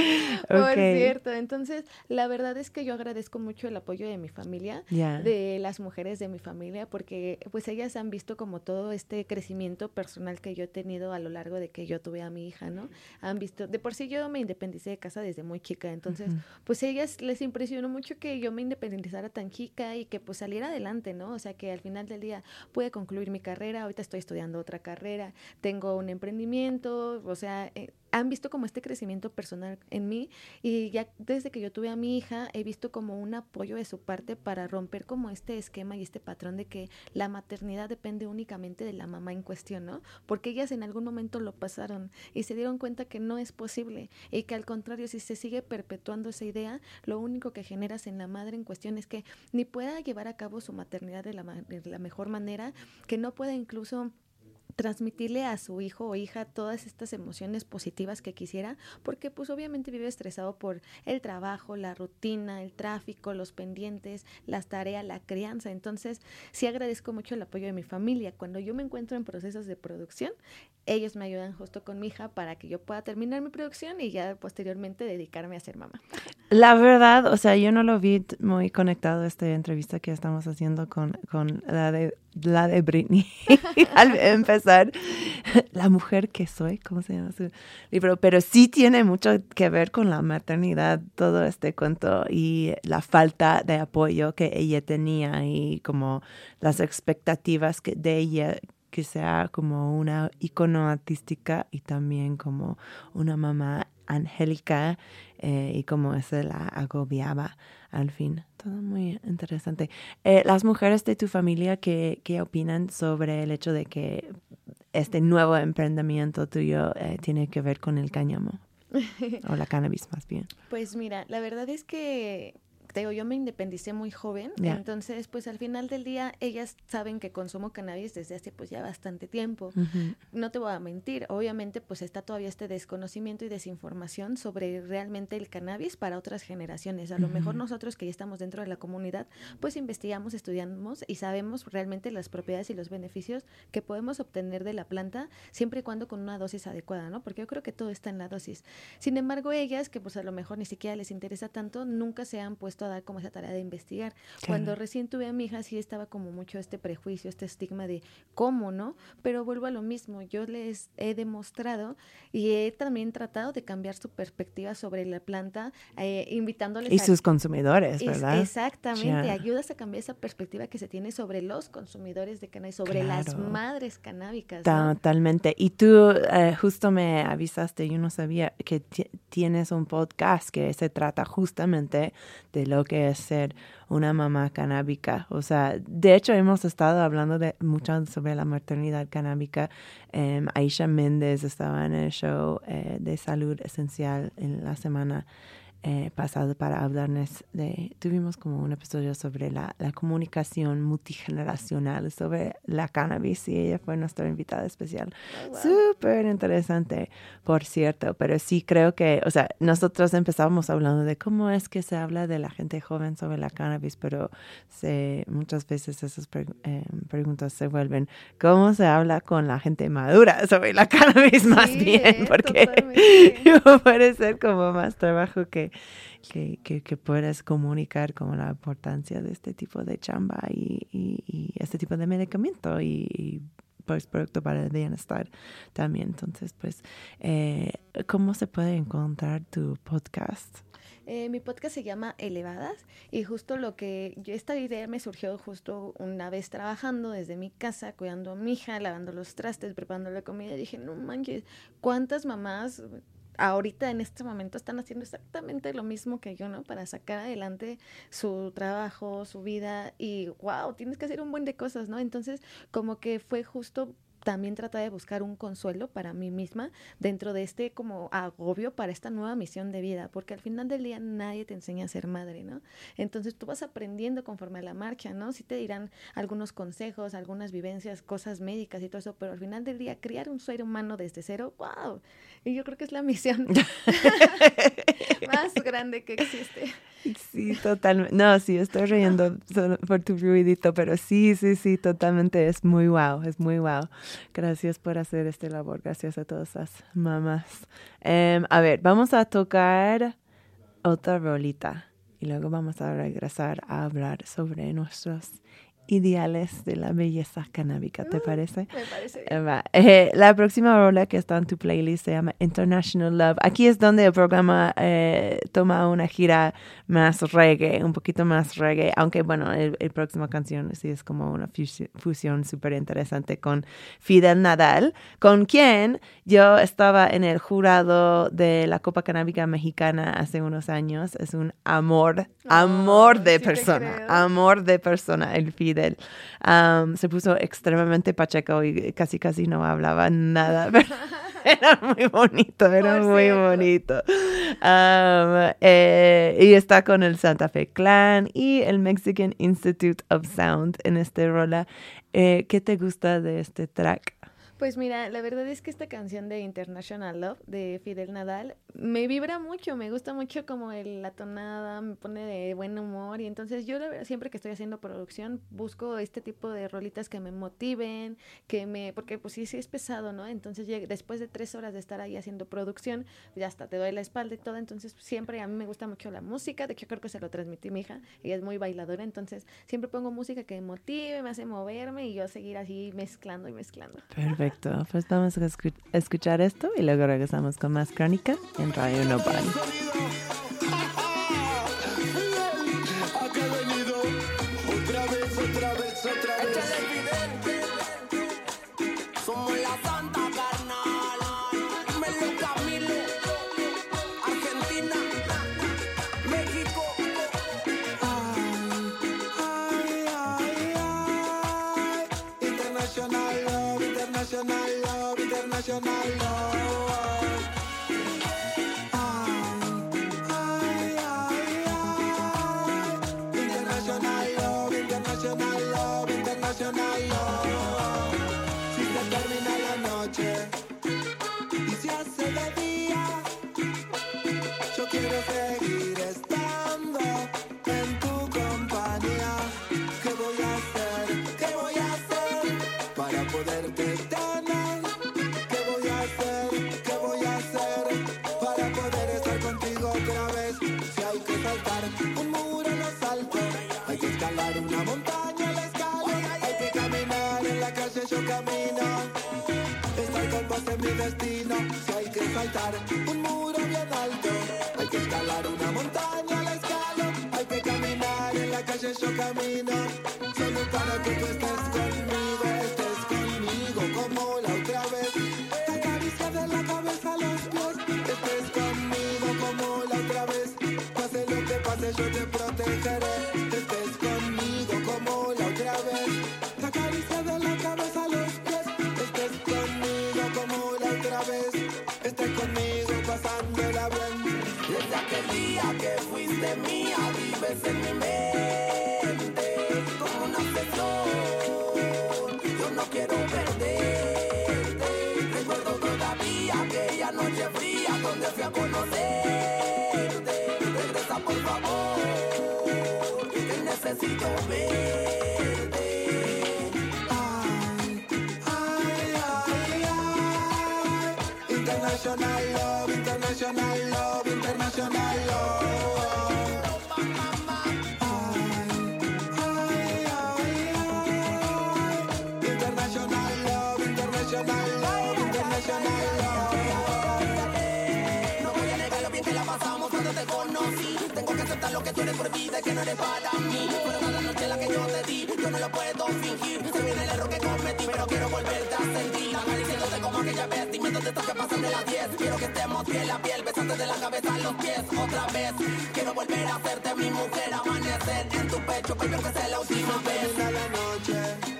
Por cierto, entonces la verdad es que yo agradezco mucho el apoyo de mi familia, de las mujeres de mi familia, porque pues ellas han visto como todo este crecimiento personal que yo he tenido a lo largo de que yo tuve a mi hija, ¿no? Han visto, de por sí yo me independicé de casa desde muy chica, entonces pues ellas les impresionó mucho que yo me independizara tan chica y que pues saliera adelante, ¿no? O sea que al final del día pude concluir mi carrera, ahorita estoy estudiando otra carrera, tengo un emprendimiento, o sea, eh, han visto como este crecimiento personal en mí y ya desde que yo tuve a mi hija he visto como un apoyo de su parte para romper como este esquema y este patrón de que la maternidad depende únicamente de la mamá en cuestión, ¿no? Porque ellas en algún momento lo pasaron y se dieron cuenta que no es posible y que al contrario si se sigue perpetuando esa idea, lo único que generas en la madre en cuestión es que ni pueda llevar a cabo su maternidad de la, de la mejor manera, que no pueda incluso transmitirle a su hijo o hija todas estas emociones positivas que quisiera, porque pues obviamente vive estresado por el trabajo, la rutina, el tráfico, los pendientes, las tareas, la crianza. Entonces, sí agradezco mucho el apoyo de mi familia. Cuando yo me encuentro en procesos de producción, ellos me ayudan justo con mi hija para que yo pueda terminar mi producción y ya posteriormente dedicarme a ser mamá. La verdad, o sea, yo no lo vi muy conectado esta entrevista que estamos haciendo con, con la de la de Britney al empezar. La mujer que soy cómo se llama su libro pero sí tiene mucho que ver con la maternidad todo este cuento y la falta de apoyo que ella tenía y como las expectativas que de ella que sea como una icono artística y también como una mamá angélica eh, y como se la agobiaba al fin. Todo muy interesante. Eh, las mujeres de tu familia, ¿qué, ¿qué, opinan sobre el hecho de que este nuevo emprendimiento tuyo eh, tiene que ver con el cáñamo? o la cannabis más bien. Pues mira, la verdad es que te yo me independicé muy joven, entonces pues al final del día ellas saben que consumo cannabis desde hace pues ya bastante tiempo. No te voy a mentir, obviamente pues está todavía este desconocimiento y desinformación sobre realmente el cannabis para otras generaciones. A lo mejor nosotros que ya estamos dentro de la comunidad pues investigamos, estudiamos y sabemos realmente las propiedades y los beneficios que podemos obtener de la planta siempre y cuando con una dosis adecuada, ¿no? Porque yo creo que todo está en la dosis. Sin embargo, ellas que pues a lo mejor ni siquiera les interesa tanto, nunca se han puesto a dar como esa tarea de investigar. Cuando recién tuve a mi hija sí estaba como mucho este prejuicio, este estigma de cómo, ¿no? Pero vuelvo a lo mismo, yo les he demostrado y he también tratado de cambiar su perspectiva sobre la planta, eh, invitándoles y sus consumidores, ¿verdad? exactamente, ayudas a cambiar esa perspectiva que se tiene sobre los consumidores de cannabis, sobre las madres canábicas. Totalmente. Y tú eh, justo me avisaste, yo no sabía que tienes un podcast que se trata justamente de lo que es ser una mamá canábica. O sea, de hecho hemos estado hablando de mucho sobre la maternidad canábica. Em, Aisha Méndez estaba en el show eh, de salud esencial en la semana eh, pasado para hablarnos de, tuvimos como un episodio sobre la, la, comunicación multigeneracional sobre la cannabis y ella fue nuestra invitada especial. Oh, Súper interesante, por cierto, pero sí creo que, o sea, nosotros empezábamos hablando de cómo es que se habla de la gente joven sobre la cannabis, pero se, muchas veces esas eh, preguntas se vuelven, ¿cómo se habla con la gente madura sobre la cannabis más bien? Porque puede ser como más trabajo que que, que, puedas comunicar como la importancia de este tipo de chamba y, y, este tipo de medicamento y, pues producto para el bienestar también. Entonces, pues, eh, ¿cómo se puede encontrar tu podcast? Eh, mi podcast se llama Elevadas y justo lo que yo, esta idea me surgió justo una vez trabajando desde mi casa, cuidando a mi hija, lavando los trastes, preparando la comida. Y dije, no manches, ¿cuántas mamás ahorita en este momento están haciendo exactamente lo mismo que yo, ¿no? Para sacar adelante su trabajo, su vida y wow, tienes que hacer un buen de cosas, ¿no? Entonces, como que fue justo también trata de buscar un consuelo para mí misma dentro de este como agobio para esta nueva misión de vida, porque al final del día nadie te enseña a ser madre, ¿no? Entonces tú vas aprendiendo conforme a la marcha, ¿no? Sí te dirán algunos consejos, algunas vivencias, cosas médicas y todo eso, pero al final del día criar un ser humano desde cero, wow, y yo creo que es la misión más grande que existe. Sí, totalmente. No, sí, estoy riendo por tu ruidito, pero sí, sí, sí, totalmente es muy wow, es muy wow. Gracias por hacer este labor, gracias a todas las mamás. Em, a ver, vamos a tocar otra rolita y luego vamos a regresar a hablar sobre nuestros ideales de la belleza canábica, ¿te parece? Me parece eh, eh, la próxima rola que está en tu playlist se llama International Love. Aquí es donde el programa eh, toma una gira más reggae, un poquito más reggae, aunque bueno, el, próxima canción sí es como una fusión súper interesante con Fidel Nadal, con quien yo estaba en el jurado de la Copa Canábica Mexicana hace unos años. Es un amor, amor de persona, amor de persona, el Fidel se puso extremadamente pacheco y casi casi no hablaba nada. era muy bonito, era muy bonito. Eh, y está con el Santa Fe Clan y el Mexican Institute of Sound en este rola. Eh, ¿Qué te gusta de este track? Pues mira, la verdad es que esta canción de International Love de Fidel Nadal me vibra mucho, me gusta mucho como el, la tonada, me pone de buen humor y entonces yo siempre que estoy haciendo producción busco este tipo de rolitas que me motiven, que me, porque pues sí, sí es pesado, ¿no? Entonces después de tres horas de estar ahí haciendo producción, ya hasta te doy la espalda y todo, entonces siempre a mí me gusta mucho la música, de hecho creo que se lo transmití mi hija, ella es muy bailadora, entonces siempre pongo música que me motive, me hace moverme y yo seguir así mezclando y mezclando. Perfecto. Perfecto, pues vamos a escuchar esto y luego regresamos con más crónica en Radio Nopal. Que tú conmigo, Tengo que aceptar lo que tú eres por vida y que no eres para mí. Fueron la noche la que yo te di, yo no lo puedo fingir. Se viene el error que cometí, pero quiero volverte a sentir. Acariciándote como aquella vez, dime dónde estás que pasan de las 10. Quiero que estemos piel a piel, besándote de la cabeza a los pies. Otra vez, quiero volver a hacerte mi mujer, amanecer en tu pecho, baby, que sea la última vez. la noche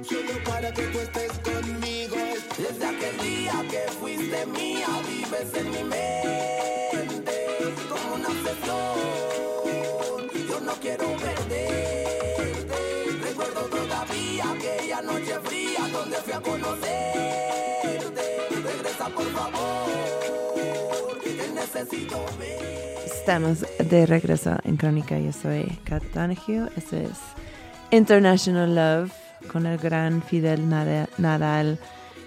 Solo para que tú estés conmigo. Desde aquel día que fuiste mía, vives en mi mente como una obsesión. Yo no quiero perderte. Recuerdo todavía aquella noche fría donde fui a conocerte. Regresa por favor, que necesito ver. Estamos de regreso en Crónica. Yo soy Kat Donahue. Eso es International Love con el gran Fidel Nada- Nadal.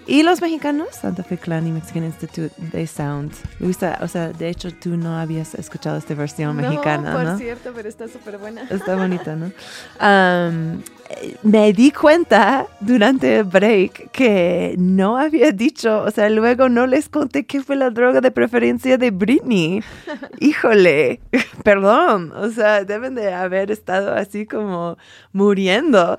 Y los mexicanos, Santa Fe Clan y Mexican Institute de Sound. Luisa, o sea, de hecho tú no habías escuchado esta versión mexicana, por ¿no? cierto, pero está súper buena. Está bonita, ¿no? me di cuenta durante el break que no había dicho, o sea, luego no les conté qué fue la droga de preferencia de Britney. Híjole, perdón, o sea, deben de haber estado así como muriendo.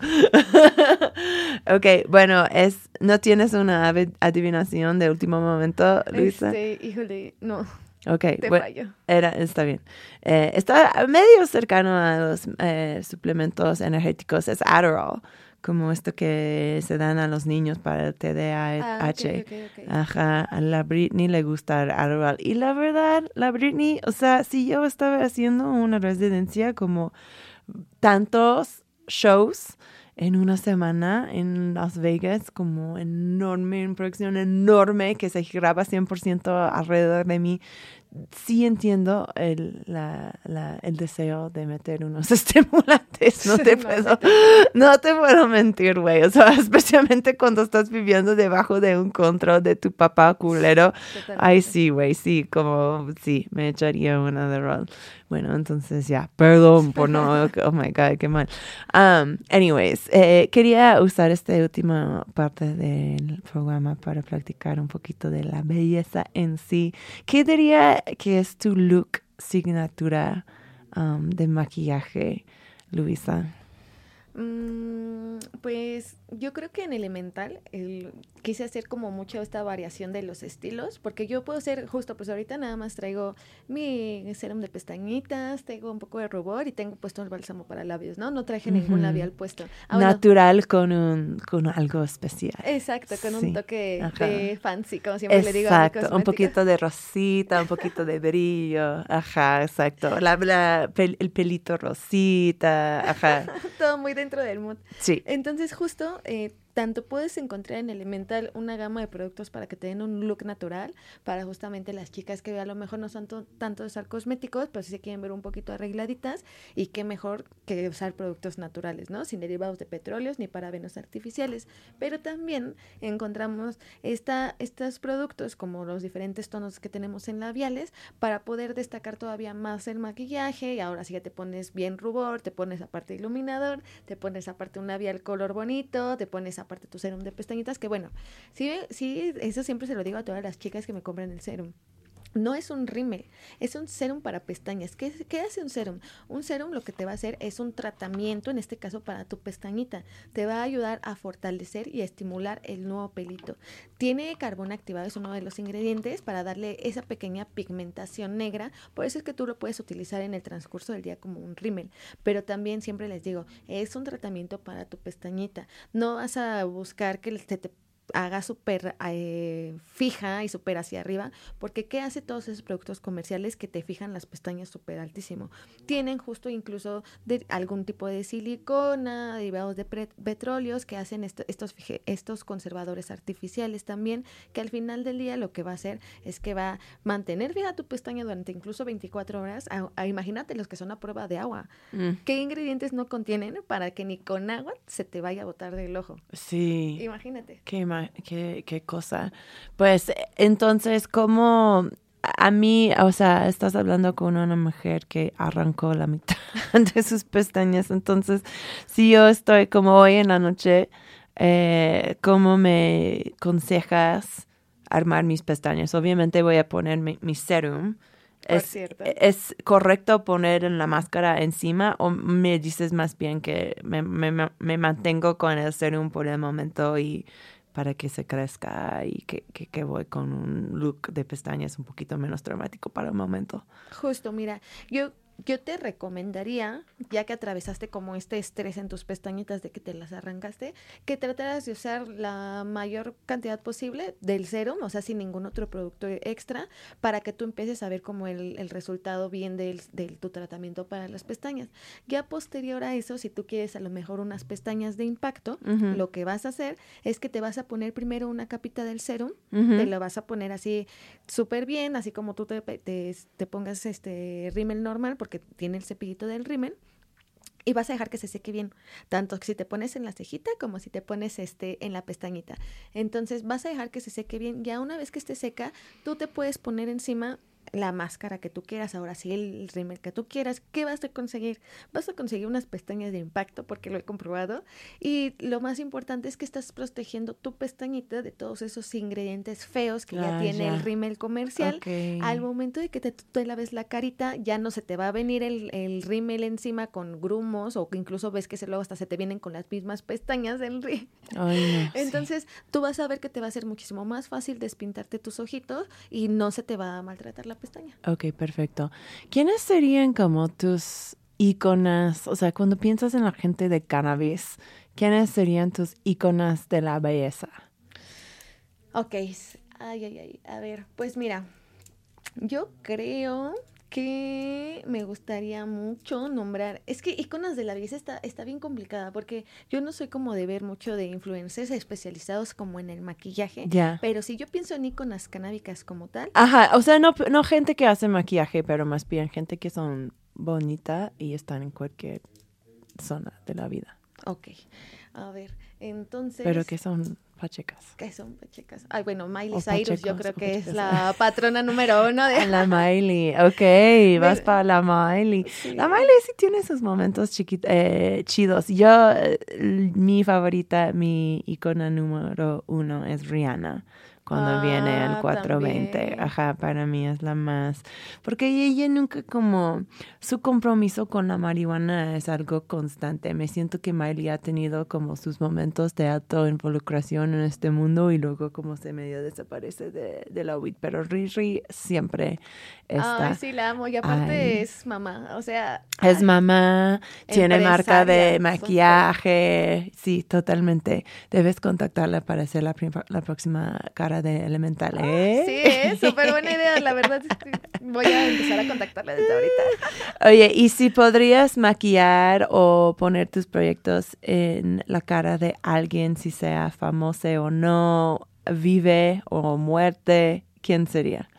ok, bueno, es, ¿no tienes una adivinación de último momento, Luisa? Este, híjole, no, Ok, te bueno, fallo. era, está bien. Eh, está medio cercano a los eh, suplementos energéticos. Es Adderall, como esto que se dan a los niños para el TDAH. Ah. Ajá, a la Britney le gusta Adderall. Y la verdad, la Britney, o sea, si yo estaba haciendo una residencia como tantos shows en una semana en Las Vegas, como enorme, en producción enorme que se graba 100% alrededor de mí. Sí entiendo el, la, la- el deseo de meter unos estimulantes, no te puedo, no te puedo mentir, güey. O sea, especialmente cuando estás viviendo debajo de un control de tu papá culero. Totalmente. Ay, sí, güey, sí, como, sí, me echaría una de rol. Bueno, entonces ya, perdón por no, oh my God, qué mal. Um, anyways, eh, quería usar esta última parte del programa para practicar un poquito de la belleza en sí. ¿Qué diría que es tu look signatura um, de maquillaje, Luisa? Mm, pues yo creo que en Elemental el- quise hacer como mucho esta variación de los estilos, porque yo puedo ser justo, pues ahorita nada más traigo mi serum de pestañitas, tengo un poco de rubor y tengo puesto el bálsamo para labios, ¿no? No traje ningún labial puesto. Ah, bueno, Natural con, un, con algo especial. exacto, con Sí, un toque ajá. de fancy, como siempre le digo Exacto, un poquito de rosita, un poquito de brillo, ajá, exacto. La, la el pelito rosita, ajá, Todo muy dentro del mood. sí. Entonces, justo, eh, tanto puedes encontrar en Elemental una gama de productos para que te den un look natural, para justamente las chicas que a lo mejor no son to- tanto de usar cosméticos, pero sí se quieren ver un poquito arregladitas, y qué mejor que usar productos naturales, ¿no? Sin derivados de petróleos ni parabenos artificiales. Pero también encontramos esta, estos productos, como los diferentes tonos que tenemos en labiales, para poder destacar todavía más el maquillaje, y ahora sí ya te pones bien rubor, te pones aparte iluminador, te pones aparte un labial color bonito, te pones aparte tu serum de pestañitas, que bueno, sí, sí, eso siempre se lo digo a todas las chicas que me compran el serum. No es un rímel, es un serum para pestañas. ¿Qué, ¿Qué hace un serum? Un serum lo que te va a hacer es un tratamiento, en este caso para tu pestañita. Te va a ayudar a fortalecer y estimular el nuevo pelito. Tiene carbón activado, es uno de los ingredientes para darle esa pequeña pigmentación negra. Por eso es que tú lo puedes utilizar en el transcurso del día como un rímel. Pero también siempre les digo, es un tratamiento para tu pestañita. No vas a buscar que se te haga súper eh, fija y súper hacia arriba, porque ¿qué hace todos esos productos comerciales que te fijan las pestañas súper altísimo? Tienen justo incluso de algún tipo de silicona, derivados de petróleos que hacen estos, estos conservadores artificiales también, que al final del día lo que va a hacer es que va a mantener fija tu pestaña durante incluso 24 horas. imagínate los que son a prueba de agua. Mm. ¿Qué ingredientes no contienen para que ni con agua se te vaya a botar del ojo? Sí. Imagínate. Qué qué, cosa. Pues entonces, ¿cómo a mí, o sea, estás hablando con una mujer que arrancó la mitad de sus pestañas, entonces, si yo estoy como hoy en la noche, eh, ¿cómo me aconsejas armar mis pestañas? Obviamente voy a poner mi, serum. Es, ¿Es, correcto poner la máscara encima o me dices más bien que me, me, me mantengo con el serum por el momento y para que se crezca y que, que, voy con un look de pestañas un poquito menos dramático para el momento. Justo, mira, yo yo te recomendaría, ya que atravesaste como este estrés en tus pestañitas de que te las arrancaste, que trataras de usar la mayor cantidad posible del serum, o sea, sin ningún otro producto extra, para que tú empieces a ver como el, el resultado bien del, del, tu tratamiento para las pestañas. Ya posterior a eso, si tú quieres a lo mejor unas pestañas de impacto, lo que vas a hacer es que te vas a poner primero una capita del serum, te lo vas a poner así súper bien, así como tú te, te, te pongas este rímel normal, porque tiene el cepillito del rímel y vas a dejar que se seque bien, tanto si te pones en la cejita como si te pones este en la pestañita. Entonces vas a dejar que se seque bien, ya una vez que esté seca, tú te puedes poner encima la máscara que tú quieras, ahora sí el rímel que tú quieras, ¿qué vas a conseguir? Vas a conseguir unas pestañas de impacto porque lo he comprobado y lo más importante es que estás protegiendo tu pestañita de todos esos ingredientes feos que ya ah, tiene el rímel comercial. Al momento de que te, te, laves la carita ya no se te va a venir el, el rímel encima con grumos o que incluso ves que se luego hasta se te vienen con las mismas pestañas del rímel. Entonces tú vas a ver que te va a ser muchísimo más fácil despintarte tus ojitos y no se te va a maltratar la pestaña. Ok, perfecto. ¿Quiénes serían como tus iconas? O sea, cuando piensas en la gente de cannabis, ¿quiénes serían tus iconas de la belleza? Ok, ay, ay, ay. A ver, pues mira, yo creo que me gustaría mucho nombrar. Es que iconos de la belleza está, está bien complicada porque yo no soy como de ver mucho de influencers especializados como en el maquillaje. Ya. Pero si yo pienso en iconas canábicas como tal. Ajá, o sea, no, no gente que hace maquillaje, pero más bien gente que son bonita y están en cualquier zona de la vida. Ok. A ver, entonces. Pero que son Pachecas. ¿Qué son pachecas? Ay, bueno, Miley Cyrus yo creo que es la patrona número uno de... La Miley, ok, vas para la Miley. La Miley sí tiene sus momentos chiquitos, eh, chidos. Yo, eh, mi favorita, mi icona número uno es Rihanna cuando viene el 420. Ah, Ajá, para mí es la más. Porque ella nunca como su compromiso con la marihuana es algo constante. Me siento que Miley ha tenido como sus momentos de alta involucración en este mundo y luego como se medio desaparece de, de la weed. Pero Riri siempre está. Ay, sí, la amo. Y aparte es mamá. O sea. Es mamá, tiene marca de maquillaje. Sí, totalmente. Debes contactarla para hacer la, la próxima cara de Elemental, ah, ¿eh? sí, es súper buena idea, la verdad. Voy a empezar a contactarla desde ahorita. Oye, ¿y si podrías maquillar o poner tus proyectos en la cara de alguien, si sea famoso o no, vive o muerte, quién sería?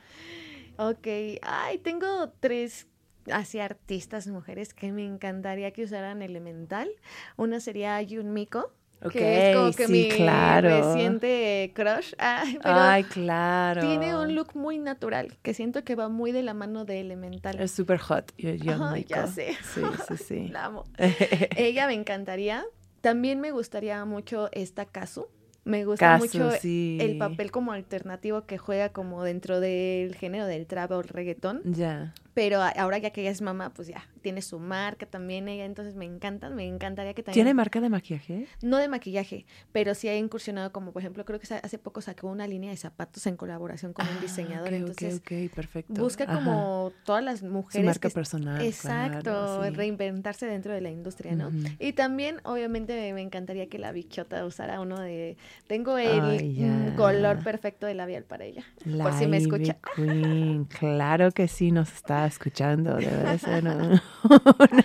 Ok, ay, tengo tres así artistas mujeres que me encantaría que usaran Elemental. Una sería Yun Miko que es como que mi reciente crush. Ay, claro. Tiene un look muy natural, que siento que va muy de la mano de Elemental. Es súper hot. Yo, ya sé. Sí, sí, sí. la amo. Ella me encantaría. También me gustaría mucho esta Kazu. Me gusta mucho el papel como alternativo que juega como dentro del género del trap o el reggaetón. Ya. Pero ahora ya que ella es mamá, pues ya tiene su marca también ella, entonces me encanta, me encantaría que también... ¿Tiene marca de maquillaje? No de maquillaje, pero sí ha incursionado como, por ejemplo, creo que hace poco sacó una línea de zapatos en colaboración con un ah, diseñador, entonces perfecto. busca como todas las mujeres... Su marca personal. Exacto, reinventarse dentro de la industria, ¿no? Y también, obviamente, me encantaría que la bichota usara uno de... Tengo el color perfecto de labial para ella, por si me escucha. Queen. Claro que sí, nos está escuchando, debe ser una,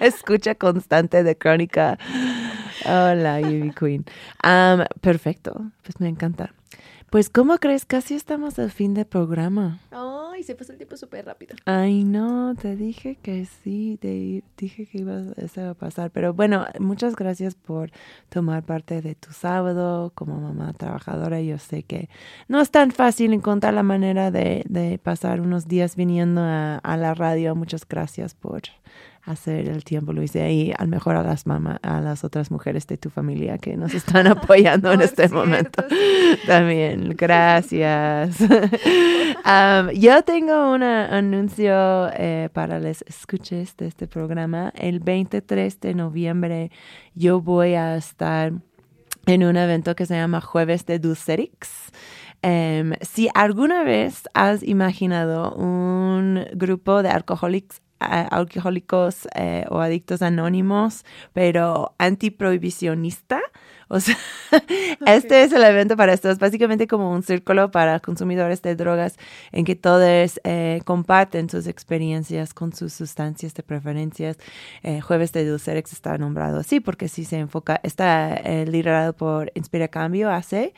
escucha constante de crónica. Hola, Ivy Queen. perfecto, pues me encanta. Pues, ¿cómo crees? Casi estamos al fin del programa. Ay, se pasó el tiempo súper rápido. Ay, no, te dije que sí, te dije que iba, eso a pasar. Pero bueno, muchas gracias por tomar parte de tu sábado como mamá trabajadora. Yo sé que no es tan fácil encontrar la manera de, de pasar unos días viniendo a, a la radio. Muchas gracias por hacer el tiempo, Luis, y al mejor a las mamás, a las otras mujeres de tu familia que nos están apoyando en este momento. También, gracias. yo tengo un anuncio eh, para los escuches de este programa. El 23 de noviembre yo voy a estar en un evento que se llama Jueves de Dulcerix. Em, si alguna vez has imaginado un grupo de alcohólicos alcohólicos eh, o adictos anónimos, pero antiprohibicionista. O sea, este es el evento para esto. Es básicamente como un círculo para consumidores de drogas en que todos eh, comparten sus experiencias con sus sustancias de preferencias. Eh, Jueves de Dulcerex está nombrado así porque sí se enfoca, está liderado por Inspira Cambio AC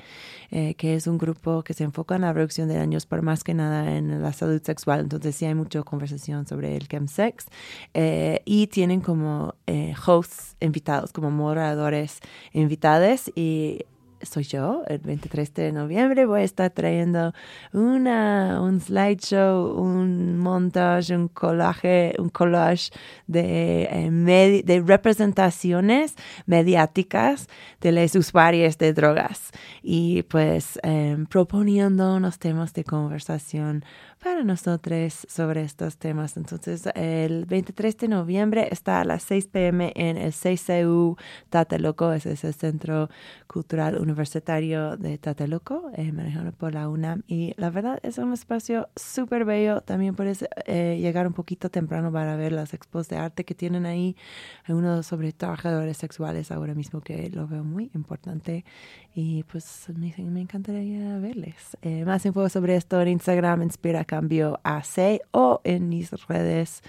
eh, que es un grupo que se enfoca en la reducción de daños, pero más que nada en la salud sexual. Entonces sí hay mucha conversación sobre el chemsex eh, y tienen como eh, hosts invitados, como moderadores invitados y soy yo, el 23 de noviembre voy a estar trayendo una, un slideshow, un montaje, un collage, un collage de, eh, de representaciones mediáticas de los usuarios de drogas. Y pues em, proponiendo unos temas de conversación para nosotros sobre estos temas. Entonces, el 23 de noviembre está a las 6 pm en el CCU Tateloco, ese es el Centro Cultural Universitario de Tateloco, eh, manejado por la UNAM. Y la verdad es un espacio súper bello. También puedes eh, llegar un poquito temprano para ver las expos de arte que tienen ahí. Hay uno sobre trabajadores sexuales ahora mismo que lo veo muy importante. Y pues me, me encantaría verles. Eh, más info sobre esto en Instagram, Inspira Cambio AC o en mis redes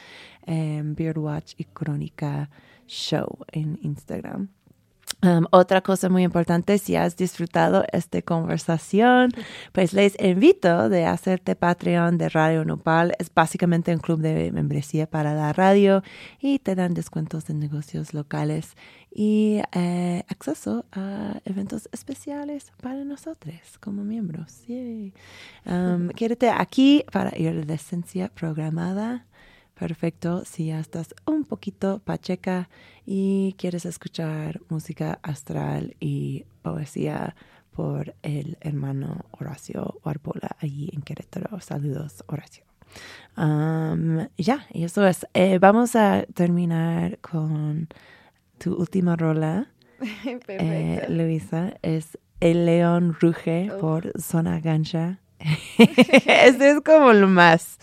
Beardwatch y Crónica Show en Instagram. Um, otra cosa muy importante, si has disfrutado esta conversación, pues les invito de hacerte Patreon de Radio Nopal. Es básicamente un club de membresía para la radio y te dan descuentos de negocios locales y eh, acceso a eventos especiales para nosotros como miembros. Um, quédate aquí para ir a la esencia programada. Perfecto, si ya estás un poquito pacheca y quieres escuchar música astral y poesía por el hermano Horacio Arbola allí en Querétaro. Saludos, Horacio. Um, ya, y eso es. Eh, vamos a terminar con tu última rola, eh, Luisa, es El León Ruge por Zona Gancha. Ese es como lo más,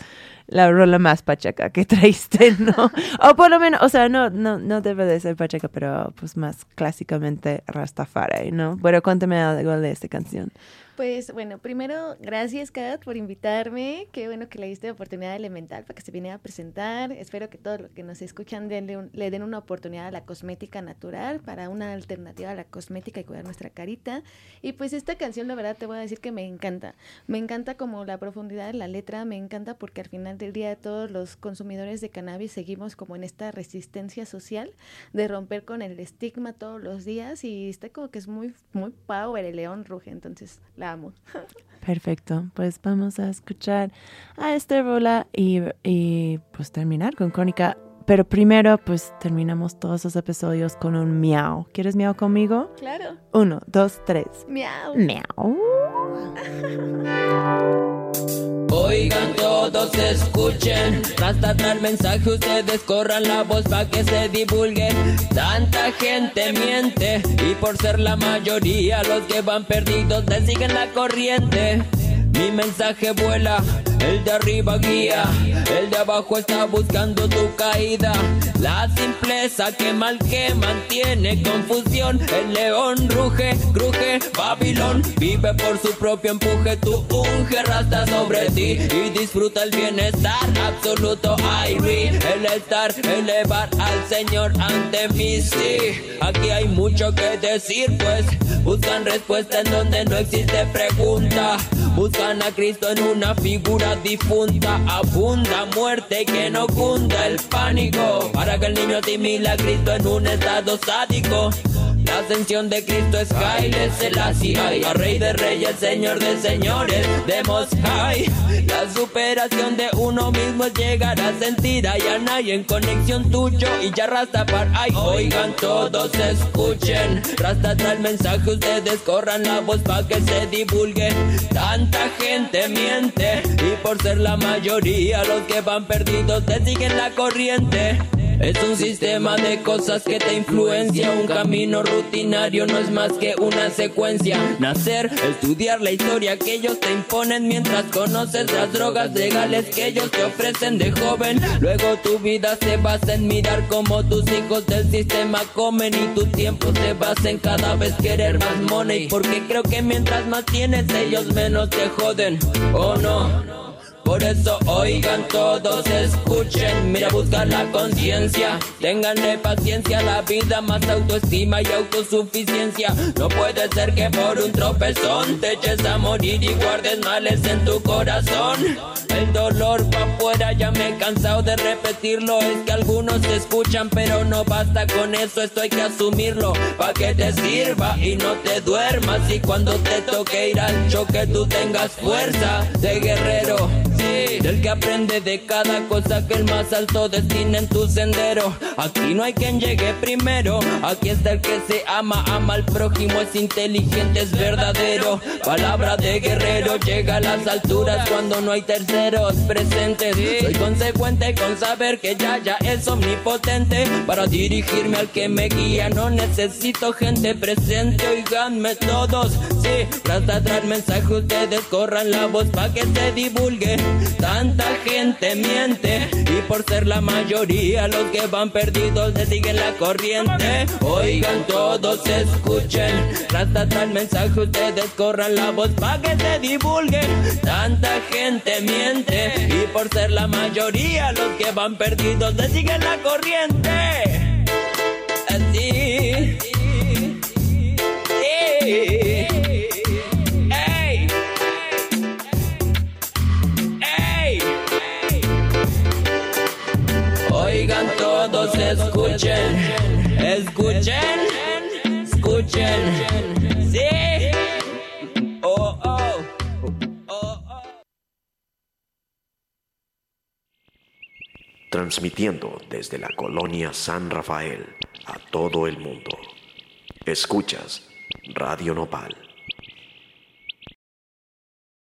la rola más pachaca que traiste, ¿no? o por lo menos, o sea, no, no, no debe de ser pachaca, pero pues más clásicamente Rastafari, ¿no? Bueno, cuéntame algo de esta canción. Pues bueno, primero, gracias Kat por invitarme. Qué bueno que le diste la oportunidad Elemental para que se viniera a presentar. Espero que todos los que nos escuchan le den una oportunidad a la cosmética natural para una alternativa a la cosmética y cuidar nuestra carita. Y pues esta canción, la verdad, te voy a decir que me encanta. Me encanta como la profundidad de la letra, me encanta porque al final del día todos los consumidores de cannabis seguimos como en esta resistencia social de romper con el estigma todos los días y está como que es muy, muy power el león ruge. Entonces, Perfecto, pues vamos a escuchar a este rola y, y pues terminar con Crónica. Pero primero, pues terminamos todos los episodios con un miau. ¿Quieres miau conmigo? Claro. Uno, dos, tres. Miau. Miau. Oigan todos escuchen. Hasta tal mensaje ustedes corran la voz para que se divulgue. Tanta gente miente y por ser la mayoría los que van perdidos le siguen la corriente. Mi mensaje vuela, el de arriba guía, el de abajo está buscando tu caída. La simpleza que mal que mantiene confusión. El león ruge, cruje, Babilón vive por su propio empuje. Tu unge rasta sobre ti y disfruta el bienestar absoluto. Irie, el estar, elevar al Señor ante mí. Sí, aquí hay mucho que decir, pues buscan respuesta en donde no existe pregunta. Buscan a Cristo en una figura difunta. Abunda muerte que no cunda el pánico. Para que el niño asimila a Cristo en un estado sádico. La ascensión de Cristo es Haile Selassie a Rey de Reyes, Señor de Señores, demos High. La superación de uno mismo es llegar a sentir a nadie en conexión tuyo y ya ay Oigan todos, escuchen, Rasta el mensaje, ustedes corran la voz para que se divulgue. Tanta gente miente y por ser la mayoría los que van perdidos te siguen la corriente. Es un sistema de cosas que te influencia. Un camino rutinario no es más que una secuencia. Nacer, estudiar la historia que ellos te imponen mientras conoces las drogas legales que ellos te ofrecen de joven. Luego tu vida se basa en mirar cómo tus hijos del sistema comen y tu tiempo se basa en cada vez querer más money. Porque creo que mientras más tienes, ellos menos te joden. ¿O no? Por eso oigan todos, escuchen, mira buscar la conciencia, tenganle paciencia, la vida más autoestima y autosuficiencia. No puede ser que por un tropezón te eches a morir y guardes males en tu corazón. El dolor pa' afuera, ya me he cansado de repetirlo. Es que algunos te escuchan, pero no basta con eso, esto hay que asumirlo. Pa' que te sirva y no te duermas. Y cuando te toque ir al choque, tú tengas fuerza de guerrero del que aprende de cada cosa que el más alto destina en tu sendero. Aquí no hay quien llegue primero, aquí está el que se ama, ama al prójimo, es inteligente, es verdadero. Palabra de guerrero, llega a las alturas cuando no hay terceros presentes. Soy consecuente con saber que ya ya es omnipotente. Para dirigirme al que me guía, no necesito gente presente, oiganme todos. Sí, para traer mensaje, ustedes corran la voz para que se divulgue. Tanta gente miente y por ser la mayoría los que van perdidos le siguen la corriente. Oigan todos, escuchen, trata el mensaje, ustedes corran la voz para que se divulgue. Tanta gente miente y por ser la mayoría los que van perdidos le siguen la corriente. Así. Escuchen, escuchen, escuchen. Sí. Oh, oh, oh, oh. Transmitiendo desde la colonia San Rafael a todo el mundo. Escuchas Radio Nopal